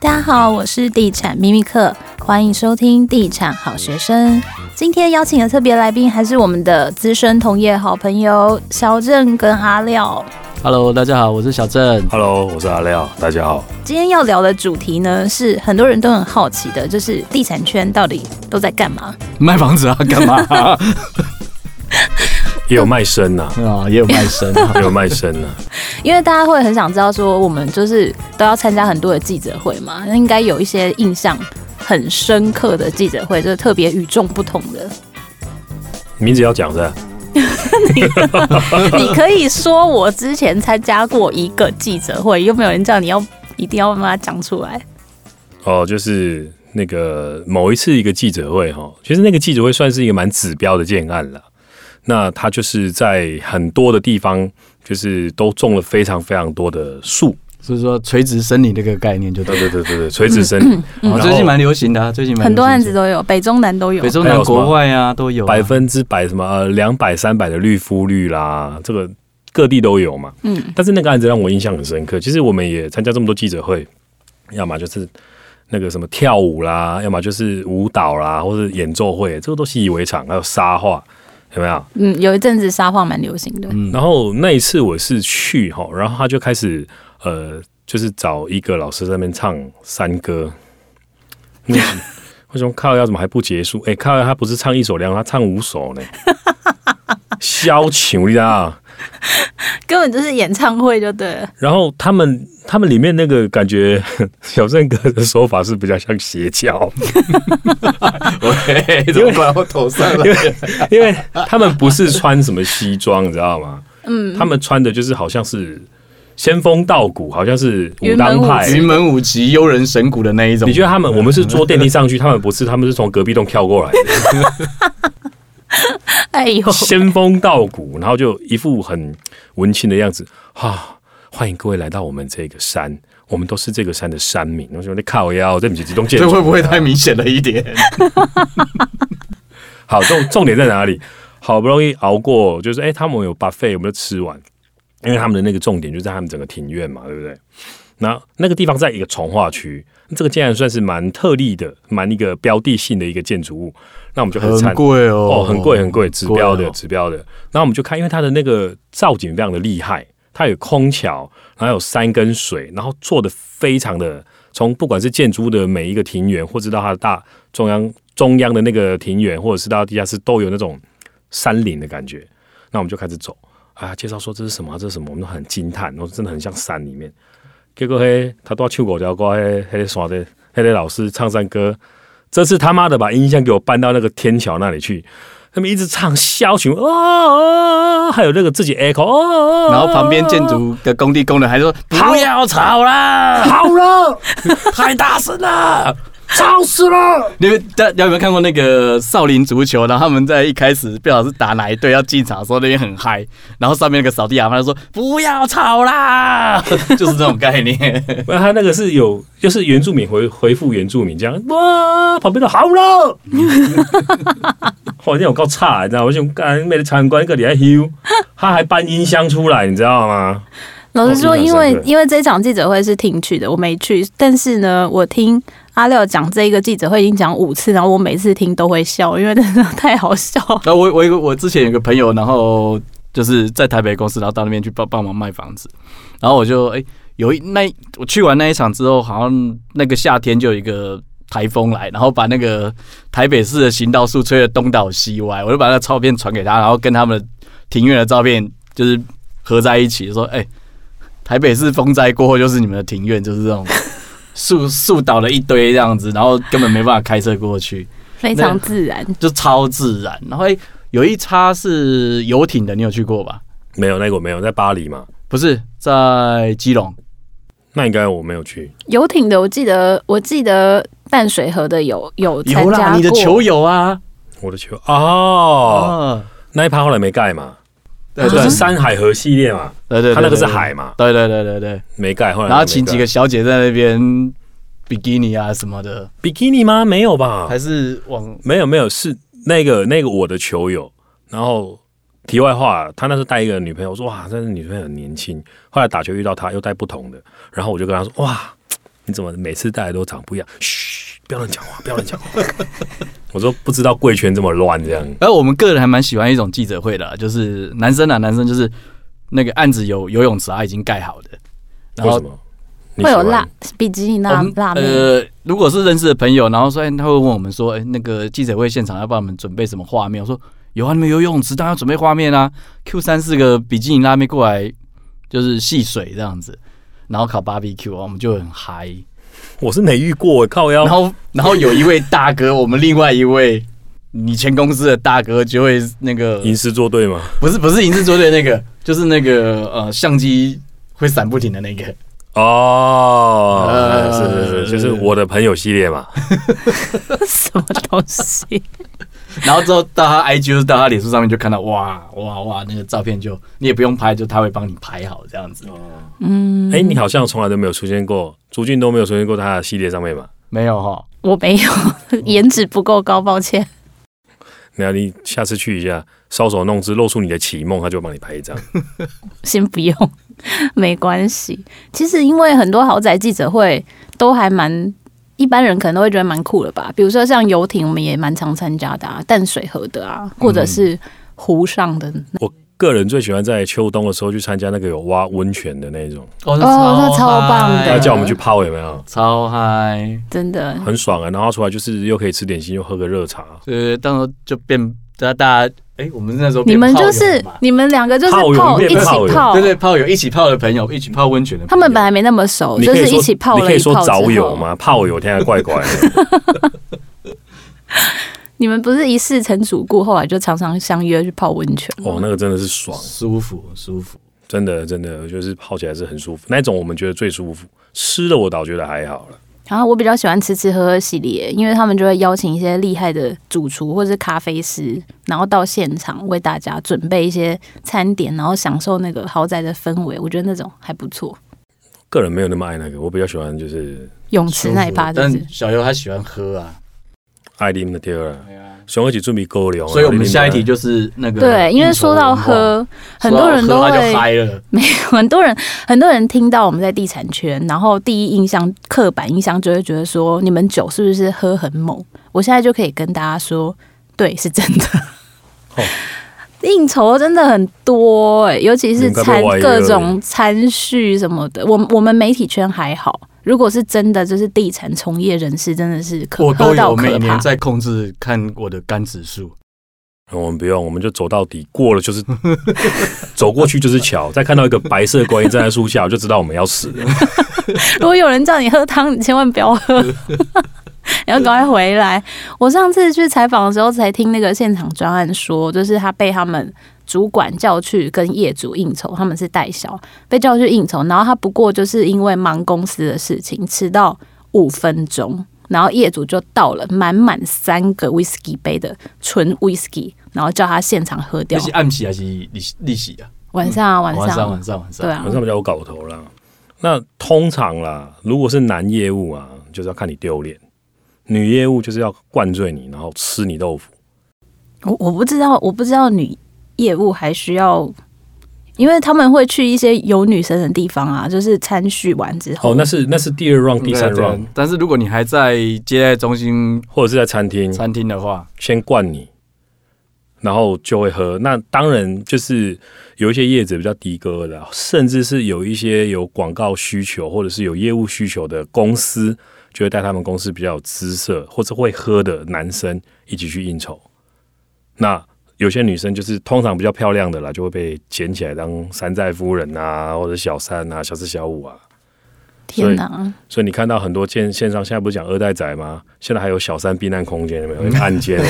大家好，我是地产秘密客，欢迎收听地产好学生。今天邀请的特别来宾还是我们的资深同业好朋友小郑跟阿廖。Hello，大家好，我是小郑。Hello，我是阿廖，大家好。今天要聊的主题呢，是很多人都很好奇的，就是地产圈到底都在干嘛？卖房子啊，干嘛、啊？也有卖身呐，啊，也有卖身，也有卖身呐。因为大家会很想知道，说我们就是都要参加很多的记者会嘛，那应该有一些印象很深刻的记者会，就是特别与众不同的。名字要讲的。你，你可以说我之前参加过一个记者会，又没有人叫你要一定要把它讲出来？哦，就是那个某一次一个记者会哈，其实那个记者会算是一个蛮指标的建案了。那他就是在很多的地方，就是都种了非常非常多的树，所以说垂直森林这个概念就对对对对对，垂直森林，嗯嗯、最近蛮流行的、啊，最近很多案子都有，北中南都有，北中南国外啊都有、啊，百分之百什么呃两百三百的绿肤率啦，这个各地都有嘛。嗯，但是那个案子让我印象很深刻。其实我们也参加这么多记者会，要么就是那个什么跳舞啦，要么就是舞蹈啦，或者演奏会，这个都习以为常。还有沙画。有没有？嗯，有一阵子沙画蛮流行的。嗯，然后那一次我是去哈，然后他就开始呃，就是找一个老师在那边唱山歌。为什么靠要怎么还不结束？哎，靠腰他不是唱一首两，他唱五首呢。消遣，你知道？根本就是演唱会就对了。然后他们他们里面那个感觉，小郑哥的说法是比较像邪教。喂，怎么怪我头上了？因为因为他们不是穿什么西装，你知道吗？嗯，他们穿的就是好像是仙风道骨，好像是武当派、云门舞集、幽人神谷的那一种。你觉得他们？我们是坐电梯上去，他们不是，他们是从隔壁栋跳过来的。哎呦，仙风道骨，然后就一副很文青的样子，哈、啊，欢迎各位来到我们这个山，我们都是这个山的山民。我说你靠腰，这不是几栋建筑，这会不会太明显了一点？好，重重点在哪里？好不容易熬过，就是哎、欸，他们有 buffet，我们就吃完，因为他们的那个重点就在他们整个庭院嘛，对不对？那那个地方在一个从化区，这个竟然算是蛮特例的，蛮一个标的性的一个建筑物。那我们就很贵哦，哦，很贵很贵，指标的指标的。然后我们就看，因为它的那个造景非常的厉害，它有空桥，然后有山跟水，然后做的非常的，从不管是建筑的每一个庭园，或者到它的大中央中央的那个庭园，或者是到地下室，都有那种山林的感觉。那我们就开始走啊，介绍说这是什么，这是什么，我们都很惊叹，然后真的很像山里面。结果嘿，他都要唱国家歌，嘿，嘿，耍的，嘿，老师唱山歌。这次他妈的把音箱给我搬到那个天桥那里去，他们一直唱小曲，哦，还有那个自己 echo，哦，然后旁边建筑的工地工人还说不要吵啦，好了，太大声了。吵死了！你们大家有没有看过那个少林足球？然后他们在一开始不晓得是打哪一队要进场的时候，那边很嗨，然后上面那个扫地阿妈就说不要吵啦，就是这种概念。那他那个是有，就是原住民回回复原住民这样哇，旁边都好了，好像有够差，你知道吗？我想干没得参观一个礼拜休，他还搬音箱出来，你知道吗？老实说，因为因为这场记者会是听去的，我没去，但是呢，我听阿廖讲这一个记者会已经讲五次，然后我每次听都会笑，因为真的太好笑。那我我我我之前有个朋友，然后就是在台北公司，然后到那边去帮帮忙卖房子，然后我就哎、有一那我去完那一场之后，好像那个夏天就有一个台风来，然后把那个台北市的行道树吹得东倒西歪，我就把那个照片传给他，然后跟他们庭院的照片就是合在一起，说哎。台北市风灾过后，就是你们的庭院，就是这种树树倒了一堆这样子，然后根本没办法开车过去，非常自然，就超自然。然后有一叉是游艇的，你有去过吧？没有，那个我没有，在巴黎嘛？不是在基隆，那应该我没有去。游艇的，我记得我记得淡水河的有有参加过，你的球友啊，我的球哦，啊、那一趴后来没盖嘛？对，就是山海河系列嘛，对对，他那个是海嘛，对对对对对，没盖，后来然后请几个小姐在那边比基尼啊什么的，比基尼吗？没有吧？还是往没有没有是那个那个我的球友，然后题外话，他那时候带一个女朋友，我说哇，这个女朋友很年轻，后来打球遇到他又带不同的，然后我就跟他说哇，你怎么每次带来都长不一样？嘘，不要乱讲话，不要乱讲话。我说不知道贵圈这么乱这样。而我们个人还蛮喜欢一种记者会的，就是男生啊，男生就是那个案子有游泳池啊，已经盖好的，然后为会有辣比基尼辣辣呃，如果是认识的朋友，然后说，他会问我们说，哎，那个记者会现场要帮我们准备什么画面？我说有啊，你们游泳池当然要准备画面啊，Q 三四个比基尼辣妹过来就是戏水这样子。然后烤 BBQ 啊，我们就很嗨。我是没遇过靠腰。然后，然后有一位大哥，我们另外一位你前公司的大哥就会那个吟诗作对吗？不是，不是吟诗作对那个，就是那个呃，相机会闪不停的那个。哦，呃、是是是，就是我的朋友系列嘛。什么东西？然后之后到他 IG，就是到他脸书上面就看到哇哇哇，那个照片就你也不用拍，就他会帮你拍好这样子。嗯，哎，你好像从来都没有出现过，朱俊都没有出现过他的系列上面吧？没有哈，我没有，颜值不够高，抱歉。那你下次去一下，搔首弄姿，露出你的绮梦，他就帮你拍一张。先不用，没关系。其实因为很多豪宅记者会都还蛮。一般人可能都会觉得蛮酷的吧，比如说像游艇，我们也蛮常参加的啊，淡水河的啊，或者是湖上的。我个人最喜欢在秋冬的时候去参加那个有挖温泉的那种。哦，那超棒的！他叫我们去泡有没有？超嗨，真的很爽啊！然后出来就是又可以吃点心，又喝个热茶。对，到时候就变大家。哎，我们那时候你们就是你们两个就是泡一起泡，对对，泡友一起泡的朋友，一起泡温泉的。他们本来没那么熟，就是一起泡了。你可以说早有吗？泡友听起来怪怪的。你们不是一世成主顾，后来就常常相约去泡温泉。哦，那个真的是爽，舒服，舒服，真的真的，就是泡起来是很舒服。那种我们觉得最舒服，湿的我倒觉得还好了。然后我比较喜欢吃吃喝喝系列，因为他们就会邀请一些厉害的主厨或者是咖啡师，然后到现场为大家准备一些餐点，然后享受那个豪宅的氛围。我觉得那种还不错。个人没有那么爱那个，我比较喜欢就是泳池那一趴。但小游他喜欢喝啊，爱啉的对了。熊二姐准备高粱，所以我们下一题就是那个对，因为说到喝，很多人都会 没有很多人很多人听到我们在地产圈，然后第一印象刻板印象就会觉得说你们酒是不是喝很猛？我现在就可以跟大家说，对，是真的。应酬真的很多哎，尤其是餐各种餐叙什么的，我我们媒体圈还好。如果是真的，就是地产从业人士，真的是可我都有每年在控制看我的肝指数。我们不用，我们就走到底，过了就是 走过去就是桥。再看到一个白色观音站在树下，我就知道我们要死了。如果有人叫你喝汤，你千万不要喝，你 要赶快回来。我上次去采访的时候，才听那个现场专案说，就是他被他们。主管叫去跟业主应酬，他们是代销，被叫去应酬，然后他不过就是因为忙公司的事情，迟到五分钟，然后业主就倒了满满三个 whisky 杯的纯 whisky，然后叫他现场喝掉。是暗喜还是利利息啊？晚上啊，晚上，晚上，晚上，晚上，对啊，晚上比较有搞头啦。那通常啦，如果是男业务啊，就是要看你丢脸；女业务就是要灌醉你，然后吃你豆腐。我我不知道，我不知道女。业务还需要，因为他们会去一些有女生的地方啊，就是餐叙完之后。哦，那是那是第二 round，第三 round。但是如果你还在接待中心或者是在餐厅，餐厅的话，先灌你，然后就会喝。那当然就是有一些业者比较的哥的，甚至是有一些有广告需求或者是有业务需求的公司，就会带他们公司比较有姿色或者会喝的男生一起去应酬。那有些女生就是通常比较漂亮的啦，就会被捡起来当山寨夫人啊，或者小三啊、小四小五啊。天哪！所以，所以你看到很多线线上现在不是讲二代仔吗？现在还有小三避难空间，有没有？案件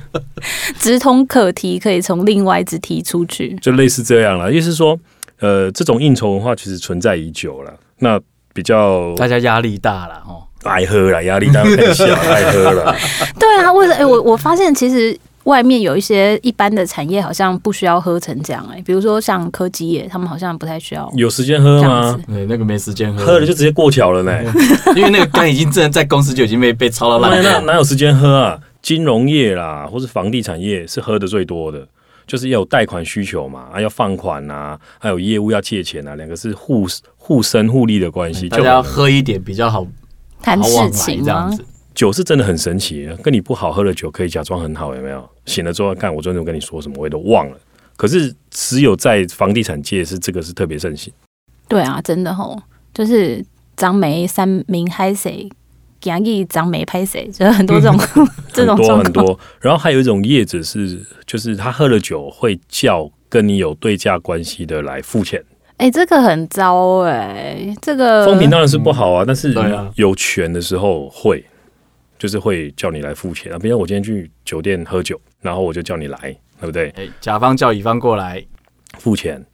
直通可提，可以从另外一只提出去，就类似这样了。意思是说，呃，这种应酬文化其实存在已久了。那比较大家压力大了哦，爱喝了，压力大 很小，爱喝了。对啊，为什么？哎，我我发现其实。外面有一些一般的产业，好像不需要喝成这样哎、欸，比如说像科技业，他们好像不太需要。有时间喝吗？对，那个没时间喝，喝了就直接过桥了呢、欸。因为那个肝已经真的在公司就已经被被操到烂了，那哪有时间喝啊？金融业啦，或是房地产业是喝的最多的。就是要有贷款需求嘛，啊，要放款啊，还有业务要借钱啊，两个是互互生互利的关系，大家要喝一点比较好谈事情这样子。酒是真的很神奇，跟你不好喝的酒可以假装很好，有没有？醒了之后看我昨天跟你说什么，我也都忘了。可是只有在房地产界是这个是特别盛行。对啊，真的吼，就是张梅三明嗨谁，讲义张梅拍谁，就是很多这种 这种很多很多。然后还有一种业者是，就是他喝了酒会叫跟你有对价关系的来付钱。哎、欸，这个很糟哎、欸，这个风评当然是不好啊，嗯、但是有权的时候会。就是会叫你来付钱啊，比如我今天去酒店喝酒，然后我就叫你来，对不对？哎，甲方叫乙方过来付钱，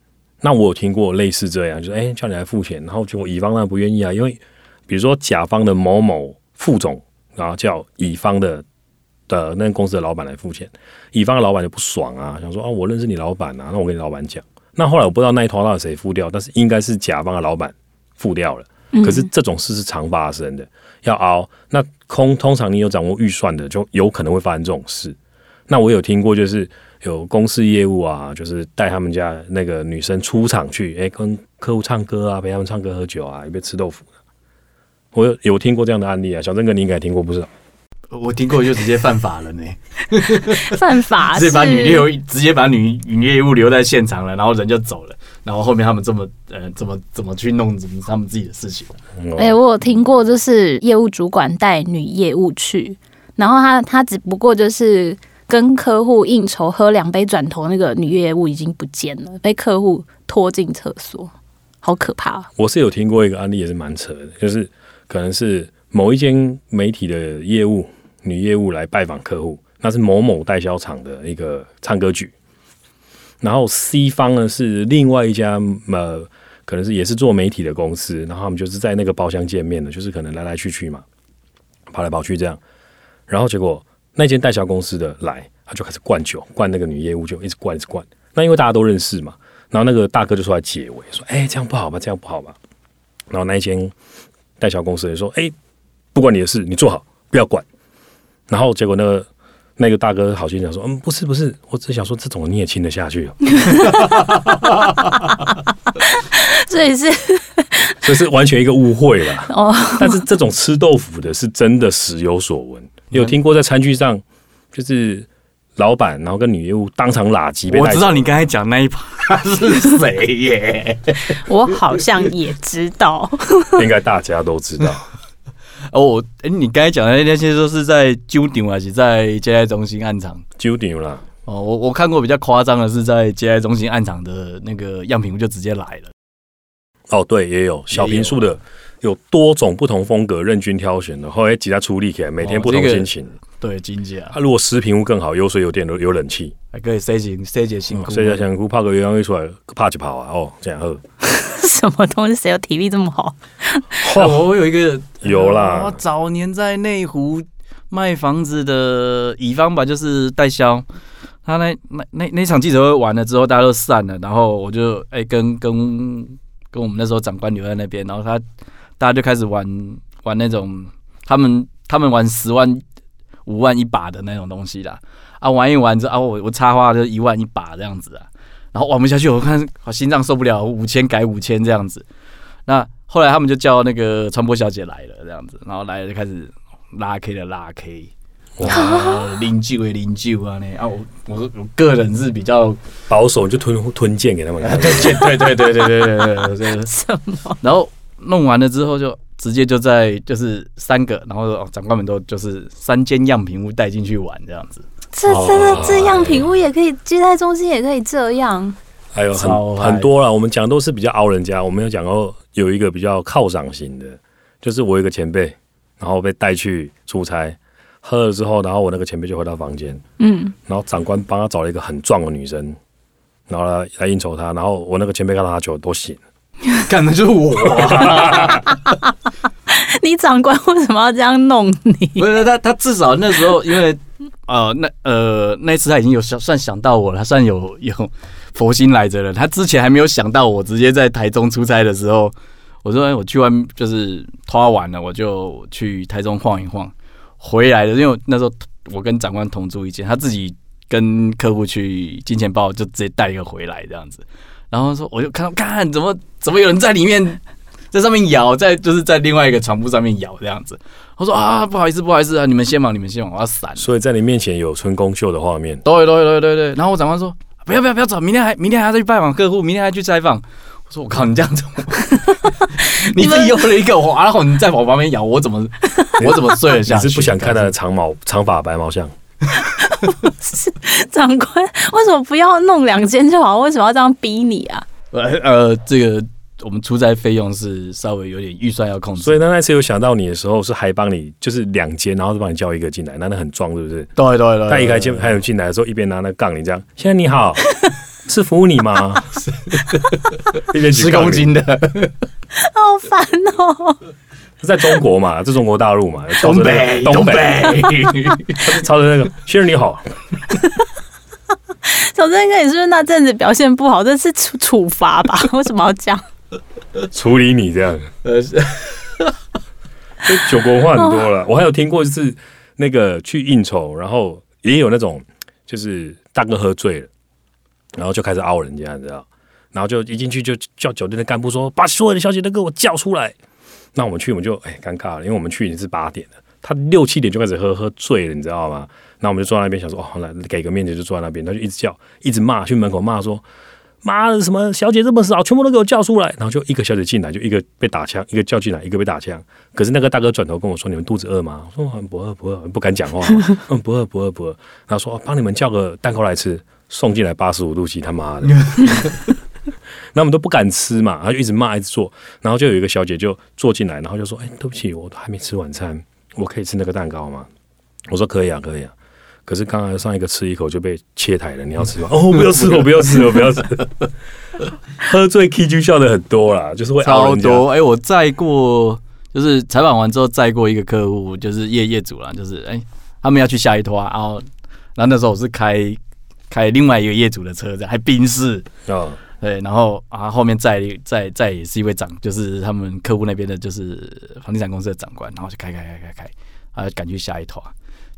那我有听过类似这样，就是哎叫你来付钱，然后结果乙方当然不愿意啊，因为比如说甲方的某某副总，然后叫乙方的的那个公司的老板来付钱，乙方的老板就不爽啊，想说啊我认识你老板啊，那我跟你老板讲，那后来我不知道那一坨到底谁付掉，但是应该是甲方的老板付掉了，可是这种事是常发生的。要熬，那空通常你有掌握预算的，就有可能会发生这种事。那我有听过，就是有公司业务啊，就是带他们家那个女生出场去，哎、欸，跟客户唱歌啊，陪他们唱歌喝酒啊，一边吃豆腐。我有有听过这样的案例啊，小郑哥你应该听过不是？我听过就直接犯法了呢，犯法 直接把女业务直接把女女业务留在现场了，然后人就走了。然后后面他们这么呃怎么怎么去弄他们自己的事情？哎、欸，我有听过，就是业务主管带女业务去，然后他他只不过就是跟客户应酬喝两杯转头，那个女业务已经不见了，被客户拖进厕所，好可怕！我是有听过一个案例，也是蛮扯的，就是可能是某一间媒体的业务女业务来拜访客户，那是某某代销厂的一个唱歌剧。然后 C 方呢是另外一家呃，可能是也是做媒体的公司，然后他们就是在那个包厢见面的，就是可能来来去去嘛，跑来跑去这样。然后结果那间代销公司的来，他就开始灌酒，灌那个女业务就一直灌一直灌。那因为大家都认识嘛，然后那个大哥就出来解围，说：“哎，这样不好吧？这样不好吧？”然后那一间代销公司也说：“哎，不关你的事，你做好，不要管。”然后结果那个。那个大哥好心讲说：“嗯，不是不是，我只想说这种你也亲得下去。”所以是，这是完全一个误会了。哦，但是这种吃豆腐的是真的时有所闻。你有听过在餐具上，就是老板然后跟女业务当场拉鸡？我知道你刚才讲那一趴是谁耶？我好像也知道，应该大家都知道。哦，哎、欸，你刚才讲的那些都是在酒店还是在接待中心暗场？酒店啦。哦，我我看过比较夸张的是在接待中心暗场的那个样品屋就直接来了。哦，对，也有小平数的，有多种不同风格任君挑选的，后来几家处理起来，每天不同心情。对，金价。他、啊、如果十平屋更好，有水有电有有冷气，还可以塞进塞进辛苦，塞进辛苦泡个鸳鸯浴出来，怕就跑啊！哦，这样喝。什么东西？谁有体力这么好？哦、我有一个有啦。我早年在内湖卖房子的乙方吧，就是代销。他那那那那场记者会完了之后，大家都散了，然后我就哎、欸、跟跟跟我们那时候长官留在那边，然后他大家就开始玩玩那种他们他们玩十万五万一把的那种东西啦。啊，玩一玩之后啊，我我插花就一万一把这样子啊。然后玩不下去，我看好心脏受不了，五千改五千这样子。那后来他们就叫那个传播小姐来了，这样子，然后来了就开始拉 K 的拉 K，哇，零酒的零酒啊，那啊我我我个人是比较保守，就吞吞剑给他们看，吞剑，对对对对对对对，什么？然后弄完了之后就直接就在就是三个，然后长官们都就是三间样品屋带进去玩这样子。这真的这样品屋也可以，接待中心也可以这样。还有很很多了，我们讲都是比较凹人家。我们有讲过有一个比较犒赏型的，就是我有一个前辈，然后被带去出差，喝了之后，然后我那个前辈就回到房间，嗯，然后长官帮他找了一个很壮的女生，然后来来应酬他，然后我那个前辈看到他酒都醒了，干的就是我。你长官为什么要这样弄你？不是他，他至少那时候因为。呃，那呃，那次他已经有想算想到我了，他算有有佛心来着了。他之前还没有想到我，直接在台中出差的时候，我说我去完就是拖完了，我就去台中晃一晃，回来的。因为那时候我跟长官同住一间，他自己跟客户去金钱豹就直接带一个回来这样子，然后说我就看到看怎么怎么有人在里面在上面摇，在就是在另外一个床铺上面摇这样子。我说啊，不好意思，不好意思啊，你们先忙，你们先忙，我要闪。所以在你面前有春宫秀的画面。对对对对对。然后我长官说不要不要不要走，明天还明天还要再去拜访客户，明天还要去采访。我说我靠，你这样子，你自己又了一个，然后你在我旁边咬，我怎么我怎么睡得下去？你是不想看他的长毛长发白毛象？不 是长官，为什么不要弄两间就好？为什么要这样逼你啊？呃呃，这个我们出差费用是稍微有点预算要控制，所以那那次有想到你的时候，是还帮你就是两间，然后就帮你叫一个进来，那那很壮，是不是？对对对，他一开进还有进来的时候，一边拿那杠，铃这样，先生你好。是服务你吗？十公斤的，好烦哦！是在中国嘛？在中国大陆嘛？东北，东北，他是朝着那个。先生你好，小郑哥，你是不是那阵子表现不好？这是处处罚吧？为什么要这样 处理你这样？呃，酒国话很多了。我还有听过，就是那个去应酬，然后也有那种，就是大哥喝醉了。然后就开始凹人家，你知道？然后就一进去就叫酒店的干部说：“把所有的小姐都给我叫出来。”那我们去，我们就哎尴尬了，因为我们去已经是八点了，他六七点就开始喝喝醉了，你知道吗？那我们就坐在那边想说：“哦，好来给个面子，就坐在那边。”他就一直叫，一直骂，去门口骂说：“妈的，什么小姐这么少，全部都给我叫出来！”然后就一个小姐进来，就一个被打枪，一个叫进来，一个被打枪。可是那个大哥转头跟我说：“你们肚子饿吗？”我说：“不饿，不饿，不敢讲话。”嗯，不饿，不饿，不饿。然后说：“帮你们叫个蛋糕来吃。”送进来八十五度 C，他妈的！那我们都不敢吃嘛，他就一直骂，一直做，然后就有一个小姐就坐进来，然后就说：“哎，对不起，我都还没吃晚餐，我可以吃那个蛋糕吗？”我说：“可以啊，可以啊。”可是刚才上一个吃一口就被切台了，你要吃吗？哦，不要吃，我不要吃，我不要吃。喝醉 K 就笑的很多啦，就是会超多。哎，我载过，就是采访完之后载过一个客户，就是业业主啦，就是哎，他们要去下一拖，然后然后那时候我是开。开另外一个业主的车子，还宾士哦，对，然后啊后面再再再也是一位长，就是他们客户那边的，就是房地产公司的长官，然后就开开开开开，啊赶去下一坨，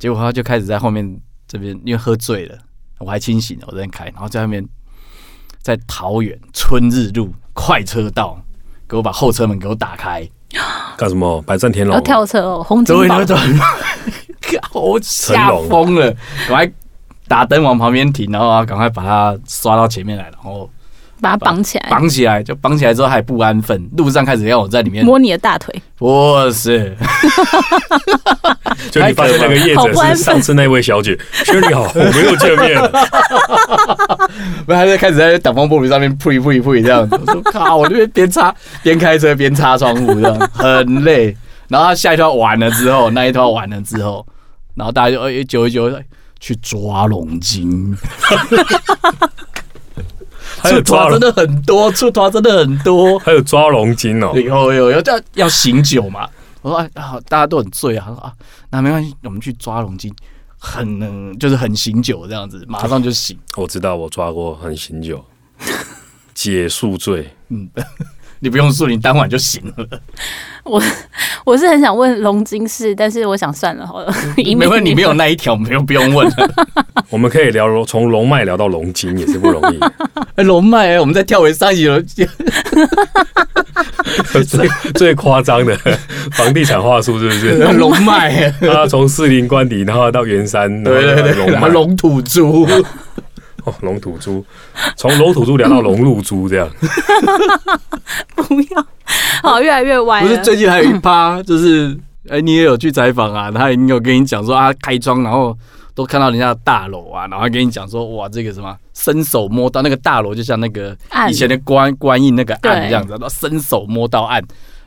结果他就开始在后面这边，因为喝醉了，我还清醒了，我在那开，然后在后面在桃园春日路快车道给我把后车门给我打开，干什么？百战天龙要跳车哦，红金宝，我 吓疯了，我还。打灯往旁边停，然后赶快把它刷到前面来，然后把它绑起来。绑起来就绑起来之后还不安分，路上开始要我在里面摸你的大腿。不是，就你发现那个业者是上次那位小姐，兄弟好，我没有见面。不，他就开始在挡风玻璃上面扑一扑一扑一这样子。我说 靠，我这边边擦边开车边擦窗户这样，很累。然后他下一套完了之后，那一套完了之后，然后大家就哎九一九。去抓龙筋，还有抓真的很多，出抓真的很多，还有抓龙筋哦，有有有，要要醒酒嘛？我说哎啊，大家都很醉啊，他说啊，那没关系，我们去抓龙筋，很能就是很醒酒这样子，马上就醒。我知道我抓过很醒酒，解宿醉，嗯。你不用说，你当晚就行了。我 我是很想问龙筋事，但是我想算了好了。没问题，你没有那一条，没有不用问了。我们可以聊从龙脉聊到龙金也是不容易。哎，龙脉，我们再跳回上一集了。最最夸张的房地产话术是不是？龙脉，他从士林官邸，然后到圆山，对对对，龙龙土猪。哦，龙土猪，从龙土猪聊到龙入猪这样，不要，好，越来越歪。不是最近还有一趴，就是哎、欸，你也有去采访啊？他也有跟你讲说啊，开窗然后都看到人家的大楼啊，然后还跟你讲说哇，这个什么伸手摸到那个大楼，就像那个以前的官官印那个案这样子，然后伸手摸到案。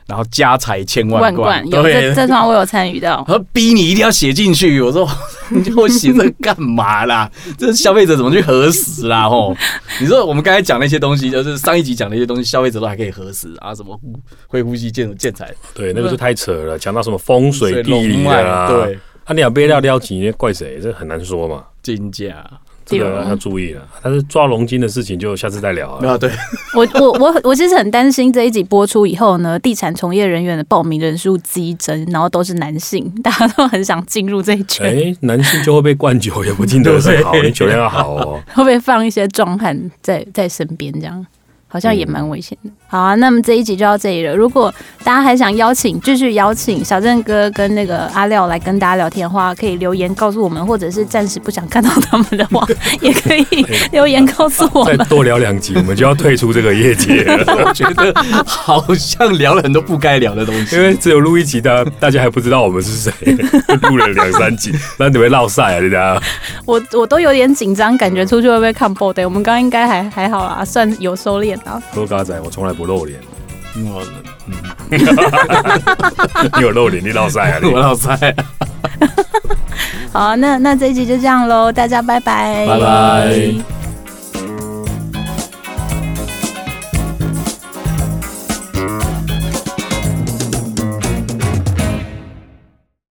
然后家财千万贯，有这这段我有参与到。他逼你一定要写进去，我说你叫我写这干嘛啦？这消费者怎么去核实啦？吼，你说我们刚才讲那些东西，就是上一集讲那些东西，消费者都还可以核实啊？什么会呼吸建建材？对，那个就太扯了。讲到什么风水地理啊？对，啊，你要背料撩起，怪谁？这很难说嘛。金价，这个要注意了。但是抓龙筋的事情就下次再聊啊。啊，对，我我我 我其实很担心这一集播出以后呢，地产从业人员的报名人数激增，然后都是男性，大家都很想进入这一圈。哎，男性就会被灌酒，也不见得是好，你酒量要好哦。会不会放一些壮汉在在身边这样？好像也蛮危险的。嗯、好啊，那么这一集就到这里了。如果大家还想邀请，继续邀请小郑哥跟那个阿廖来跟大家聊天的话，可以留言告诉我们，或者是暂时不想看到他们的话，也可以留言告诉我们。再多聊两集，我们就要退出这个业界了。我觉得好像聊了很多不该聊的东西，因为只有录一集的，大家还不知道我们是谁。录了两三集，那你会落赛啊？大家，我我都有点紧张，感觉出去会不会看不对？我们刚刚应该还还好啦，算有收敛。多嘎仔，我从来不露脸。我，嗯，你有露脸，你老塞啊？我老赛。好，那那这一集就这样喽，大家拜拜，拜拜。